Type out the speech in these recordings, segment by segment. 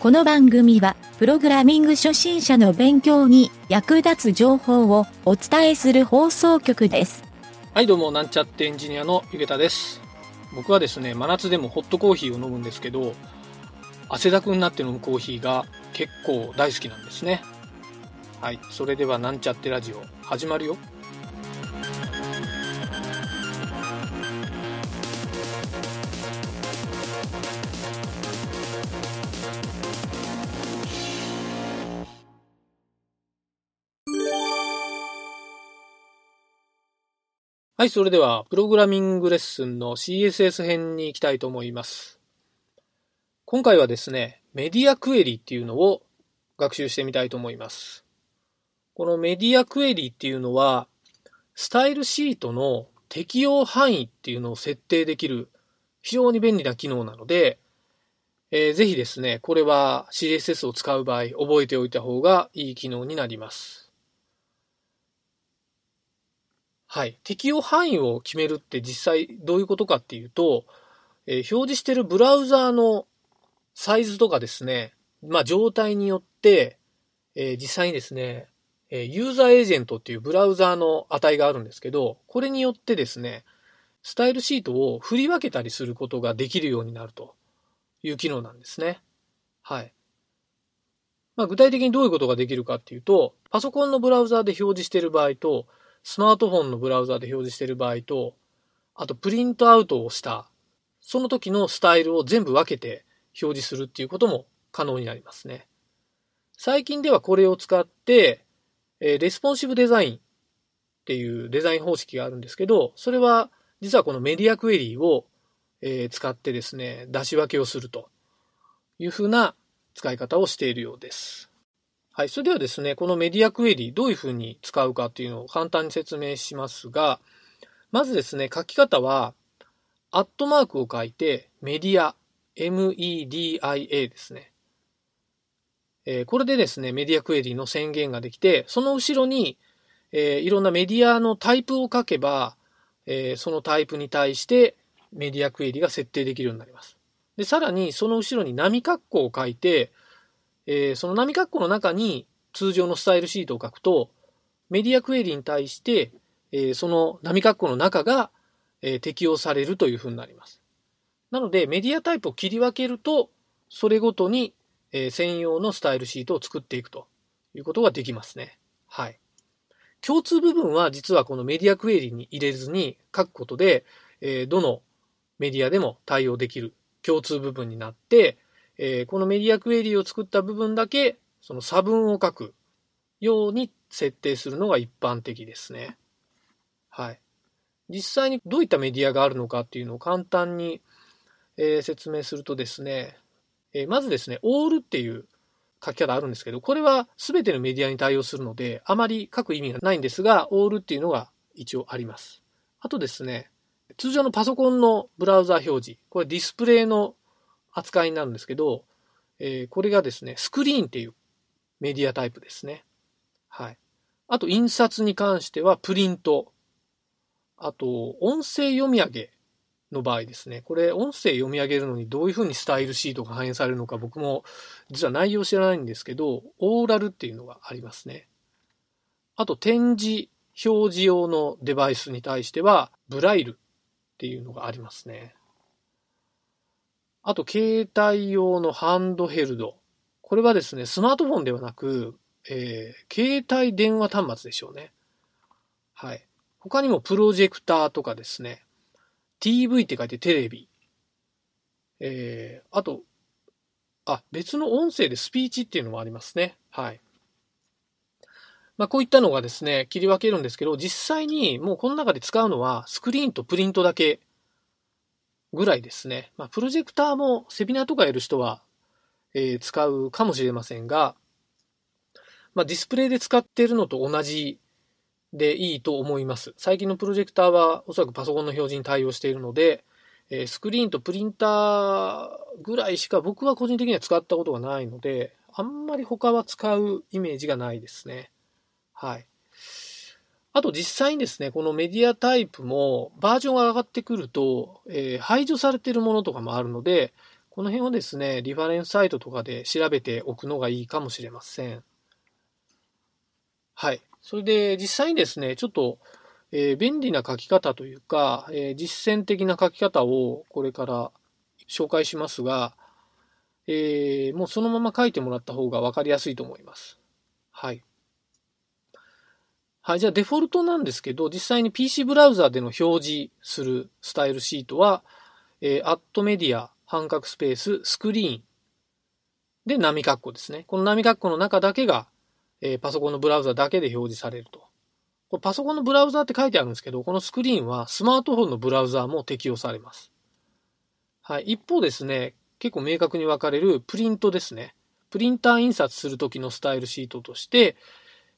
この番組は、プログラミング初心者の勉強に役立つ情報をお伝えする放送局です。はい、どうも、なんちゃってエンジニアのゆげたです。僕はですね、真夏でもホットコーヒーを飲むんですけど、汗だくになって飲むコーヒーが結構大好きなんですね。はい、それではなんちゃってラジオ始まるよ。はい、それでは、プログラミングレッスンの CSS 編に行きたいと思います。今回はですね、メディアクエリっていうのを学習してみたいと思います。このメディアクエリっていうのは、スタイルシートの適用範囲っていうのを設定できる非常に便利な機能なので、えーぜひですね、これは CSS を使う場合、覚えておいた方がいい機能になります。はい。適用範囲を決めるって実際どういうことかっていうと、えー表示してるブラウザーのサイズとかですね、まあ状態によって、えー実際にですね、えーユーザーエージェントっていうブラウザーの値があるんですけど、これによってですね、スタイルシートを振り分けたりすることができるようになるという機能なんですね。はい。まあ具体的にどういうことができるかっていうと、パソコンのブラウザーで表示している場合と、スマートフォンのブラウザで表示している場合と、あとプリントアウトをした、その時のスタイルを全部分けて表示するっていうことも可能になりますね。最近ではこれを使って、レスポンシブデザインっていうデザイン方式があるんですけど、それは実はこのメディアクエリーを、使ってですね、出し分けをするというふうな使い方をしているようです。はい。それではですね、このメディアクエリどういうふうに使うかっていうのを簡単に説明しますが、まずですね、書き方は、アットマークを書いて、メディア、media ですね。えーこれでですね、メディアクエリの宣言ができて、その後ろに、えーいろんなメディアのタイプを書けば、えーそのタイプに対してメディアクエリが設定できるようになります。で、さらにその後ろに波括弧を書いて、えーその波括弧の中に通常のスタイルシートを書くと、メディアクエリに対して、えーその波括弧の中が、えー適用されるというふうになります。なので、メディアタイプを切り分けると、それごとに、えー専用のスタイルシートを作っていくということができますね。はい。共通部分は実はこのメディアクエリに入れずに書くことで、えーどのメディアでも対応できる共通部分になって、えーこのメディアクエリを作った部分だけ、その差分を書くように設定するのが一般的ですね。はい。実際にどういったメディアがあるのかっていうのを簡単に、えー説明するとですね、えーまずですね、オールっていう書き方あるんですけど、これは全てのメディアに対応するので、あまり書く意味がないんですが、オールっていうのが一応あります。あとですね、通常のパソコンのブラウザ表示、これディスプレイの扱いになるんですけど、えーこれがですね、スクリーンっていうメディアタイプですね。はい。あと、印刷に関してはプリント。あと、音声読み上げの場合ですね。これ、音声読み上げるのにどういうふうにスタイルシートが反映されるのか僕も実は内容知らないんですけど、オーラルっていうのがありますね。あと、展示、表示用のデバイスに対しては、ブライルっていうのがありますね。あと、携帯用のハンドヘルド。これはですね、スマートフォンではなく、えー携帯電話端末でしょうね。はい。他にもプロジェクターとかですね、TV って書いてテレビ。えー、あと、あ、別の音声でスピーチっていうのもありますね。はい。まあ、こういったのがですね、切り分けるんですけど、実際にもうこの中で使うのはスクリーンとプリントだけぐらいですね。まあ、プロジェクターもセミナーとかやる人は、えー使うかもしれませんが、まあ、ディスプレイで使っているのと同じでいいと思います。最近のプロジェクターはおそらくパソコンの表示に対応しているので、えスクリーンとプリンターぐらいしか僕は個人的には使ったことがないので、あんまり他は使うイメージがないですね。はい。あと実際にですね、このメディアタイプもバージョンが上がってくると、えー排除されているものとかもあるので、この辺をですね、リファレンスサイトとかで調べておくのがいいかもしれません。はい。それで実際にですね、ちょっと、えー、便利な書き方というか、えー、実践的な書き方をこれから紹介しますが、えー、もうそのまま書いてもらった方が分かりやすいと思います。はい。はい、じゃあデフォルトなんですけど、実際に PC ブラウザでの表示するスタイルシートは、えー、アットメディア、半角スペース、スクリーンで波括弧ですね。この波括弧の中だけが、えー、パソコンのブラウザだけで表示されると。これパソコンのブラウザって書いてあるんですけど、このスクリーンはスマートフォンのブラウザーも適用されます。はい。一方ですね、結構明確に分かれるプリントですね。プリンター印刷するときのスタイルシートとして、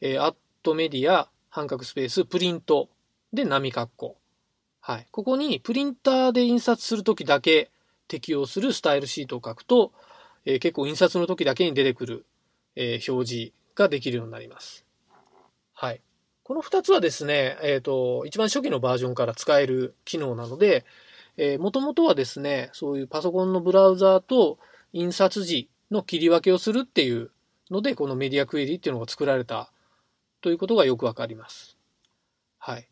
えー、アットメディア、半角スペース、プリントで波括弧。はい。ここにプリンターで印刷するときだけ適用するスタイルシートを書くと、えー、結構印刷の時だけに出てくる、えー、表示ができるようになります。はい。この2つはですね、えっ、ー、と、一番初期のバージョンから使える機能なので、えー、もともとはですね、そういうパソコンのブラウザーと印刷時の切り分けをするっていうので、このメディアクエリっていうのが作られたということがよくわかります。はい。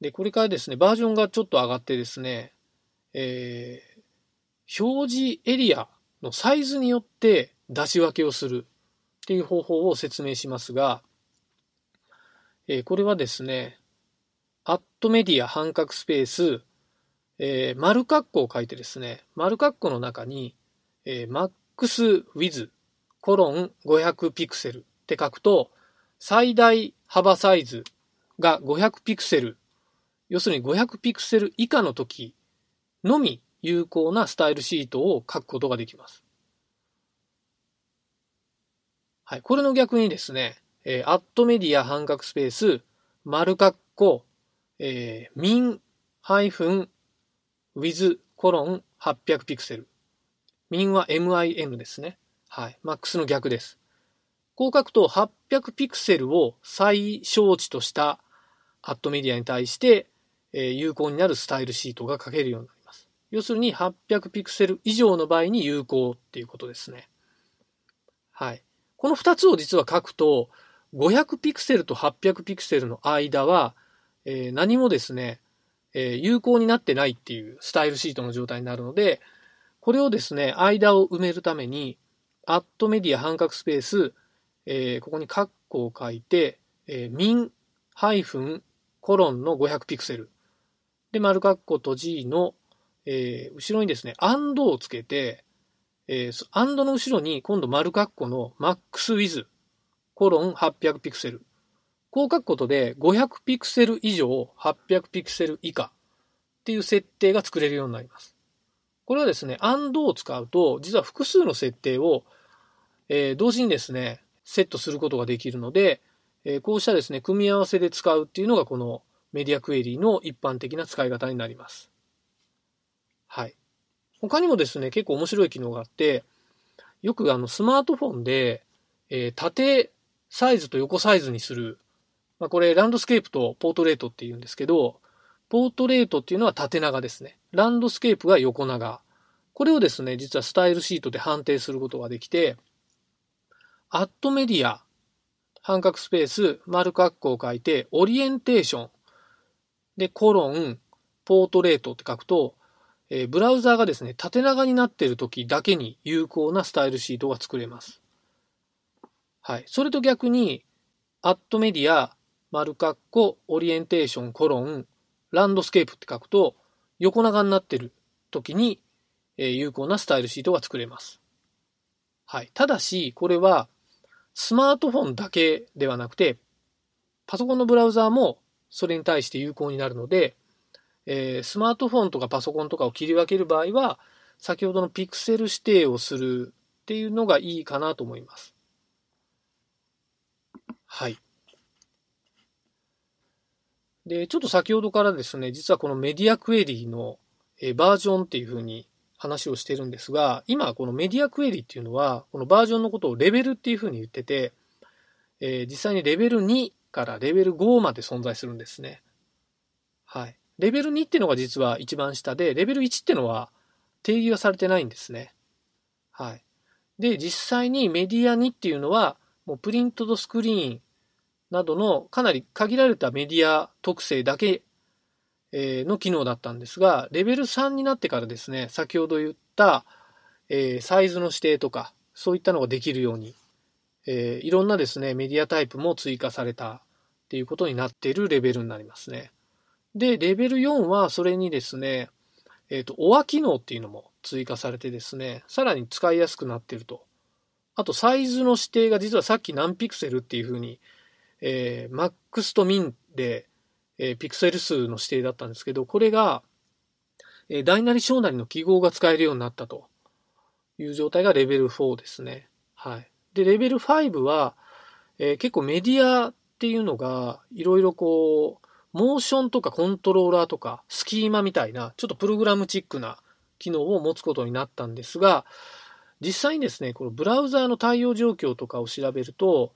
で、これからですね、バージョンがちょっと上がってですね、えー、表示エリアのサイズによって出し分けをするっていう方法を説明しますが、えー、これはですね、アットメディア半角スペース、えー、丸括弧を書いてですね、丸括弧の中に、えー、マックスウィズコロン500ピクセルって書くと、最大幅サイズが500ピクセル、要するに500ピクセル以下の時のみ有効なスタイルシートを書くことができます。はい。これの逆にですね、えー、アットメディア半角スペース、丸括弧、えー、min- with コロン800ピクセル。min は min ですね。はい。max の逆です。こう書くと800ピクセルを最小値としたアットメディアに対して、えー、有効になるスタイルシートが書けるようになります。要するに800ピクセル以上の場合に有効っていうことですね。はい。この2つを実は書くと、500ピクセルと800ピクセルの間は、えー、何もですね、えー、有効になってないっていうスタイルシートの状態になるので、これをですね、間を埋めるために、アットメディア半角スペース、えー、ここにカッコを書いて、えー、min ハイフンコロンの500ピクセル。で、丸カッコと G の、えー、後ろにですね、and をつけて、えー、アンドの後ろに今度丸括弧の maxWith コロン800ピクセル。こう書くことで500ピクセル以上800ピクセル以下っていう設定が作れるようになります。これはですね、and を使うと実は複数の設定を、えー、同時にですね、セットすることができるので、え、こうしたですね、組み合わせで使うっていうのがこのメディアクエリーの一般的な使い方になります。はい。他にもですね、結構面白い機能があって、よくあのスマートフォンで、えー、縦サイズと横サイズにする。まあ、これランドスケープとポートレートって言うんですけど、ポートレートっていうのは縦長ですね。ランドスケープが横長。これをですね、実はスタイルシートで判定することができて、アットメディア、半角スペース、丸括弧を書いて、オリエンテーション、で、コロン、ポートレートって書くと、えー、ブラウザーがですね、縦長になっている時だけに有効なスタイルシートが作れます。はい。それと逆に、アットメディア、丸括弧、オリエンテーション、コロン、ランドスケープって書くと、横長になっている時に、えー、有効なスタイルシートが作れます。はい。ただし、これは、スマートフォンだけではなくて、パソコンのブラウザーもそれに対して有効になるので、えー、スマートフォンとかパソコンとかを切り分ける場合は、先ほどのピクセル指定をするっていうのがいいかなと思います。はい。で、ちょっと先ほどからですね、実はこのメディアクエリーの、バージョンっていうふうに話をしてるんですが、今このメディアクエリっていうのは、このバージョンのことをレベルっていうふうに言ってて、えー、実際にレベル2からレベル5まで存在するんですね。はい。レベル2っていうのが実は一番下で、レベル1っていうのは定義はされてないんですね。はい。で、実際にメディアにっていうのは、もうプリントとスクリーンなどのかなり限られたメディア特性だけの機能だったんですが、レベル3になってからですね、先ほど言った、え、サイズの指定とか、そういったのができるように、え、いろんなですね、メディアタイプも追加されたっていうことになっているレベルになりますね。で、レベル4はそれにですね、えっ、ー、と、オア機能っていうのも追加されてですね、さらに使いやすくなってると。あと、サイズの指定が実はさっき何ピクセルっていうふうに、えー、マックスとミンで、えー、ピクセル数の指定だったんですけど、これが、えー、大なり小なりの記号が使えるようになったという状態がレベル4ですね。はい。で、レベル5は、えー、結構メディアっていうのが、いろいろこう、モーションとかコントローラーとか、スキーマみたいな、ちょっとプログラムチックな機能を持つことになったんですが、実際にですね、このブラウザーの対応状況とかを調べると、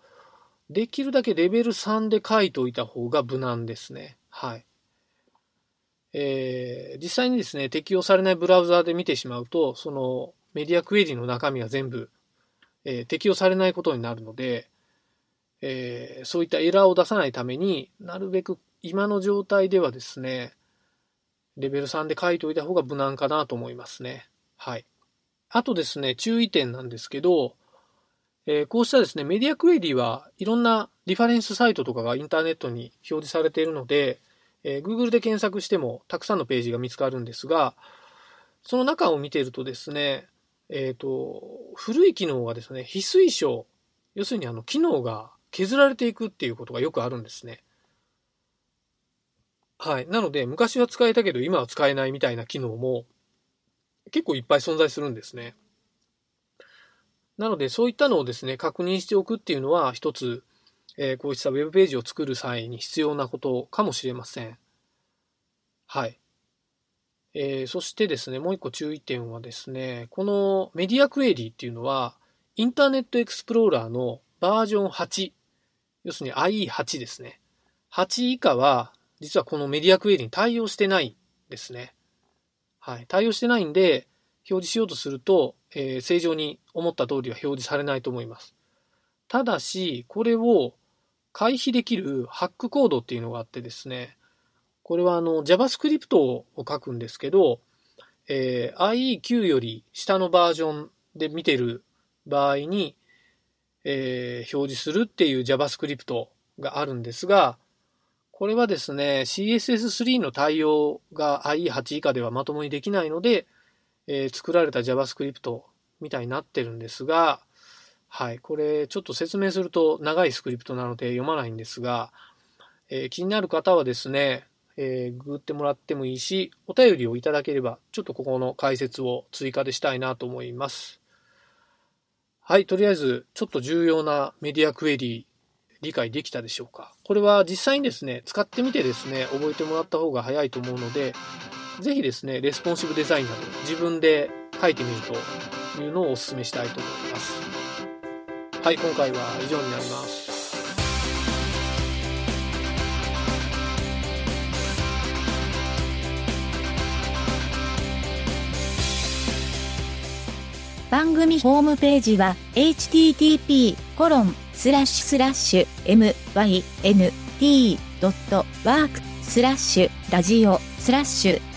できるだけレベル3で書いておいた方が無難ですね。はい。えー、実際にですね、適用されないブラウザーで見てしまうと、そのメディアクエリの中身は全部、えー、適用されないことになるので、えー、そういったエラーを出さないためになるべく今の状態ではですね、レベル3で書いておいた方が無難かなと思いますね。はい。あとですね、注意点なんですけど、えー、こうしたですね、メディアクエリはいろんなリファレンスサイトとかがインターネットに表示されているので、えー、Google で検索してもたくさんのページが見つかるんですが、その中を見ているとですね、えっ、ー、と、古い機能がですね、非推奨、要するにあの、機能が削られていくっていうことがよくあるんですね。はい。なので、昔は使えたけど今は使えないみたいな機能も結構いっぱい存在するんですね。なので、そういったのをですね、確認しておくっていうのは、一つ、えー、こうしたウェブページを作る際に必要なことかもしれません。はい。えー、そしてですね、もう一個注意点はですね、このメディアクエリーっていうのは、インターネットエクスプローラーのバージョン8、要するに IE8 ですね。8以下は、実はこのメディアクエリに対応してないんですね。はい。対応してないんで、表示しようとすると、えー、正常に思った通りは表示されないと思います。ただし、これを回避できるハックコードっていうのがあってですね、これはあの JavaScript を書くんですけど、えー、IE9 より下のバージョンで見てる場合に、えー、表示するっていう JavaScript があるんですが、これはですね、CSS3 の対応が IE8 以下ではまともにできないので、えー、作られた JavaScript みたいになってるんですが、はい、これちょっと説明すると長いスクリプトなので読まないんですが、えー、気になる方はですね、えー、ググってもらってもいいし、お便りをいただければ、ちょっとここの解説を追加でしたいなと思います。はい、とりあえず、ちょっと重要なメディアクエリー理解できたでしょうか。これは実際にですね、使ってみてですね、覚えてもらった方が早いと思うので、ぜひですね、レスポンシブデザインなど自分で書いてみるというのをお勧めしたいと思います。はい、今回は以上になります。番組ホームページは http コロンスラッシュスラッシュ mynt.work スラッシュラジオスラッシュ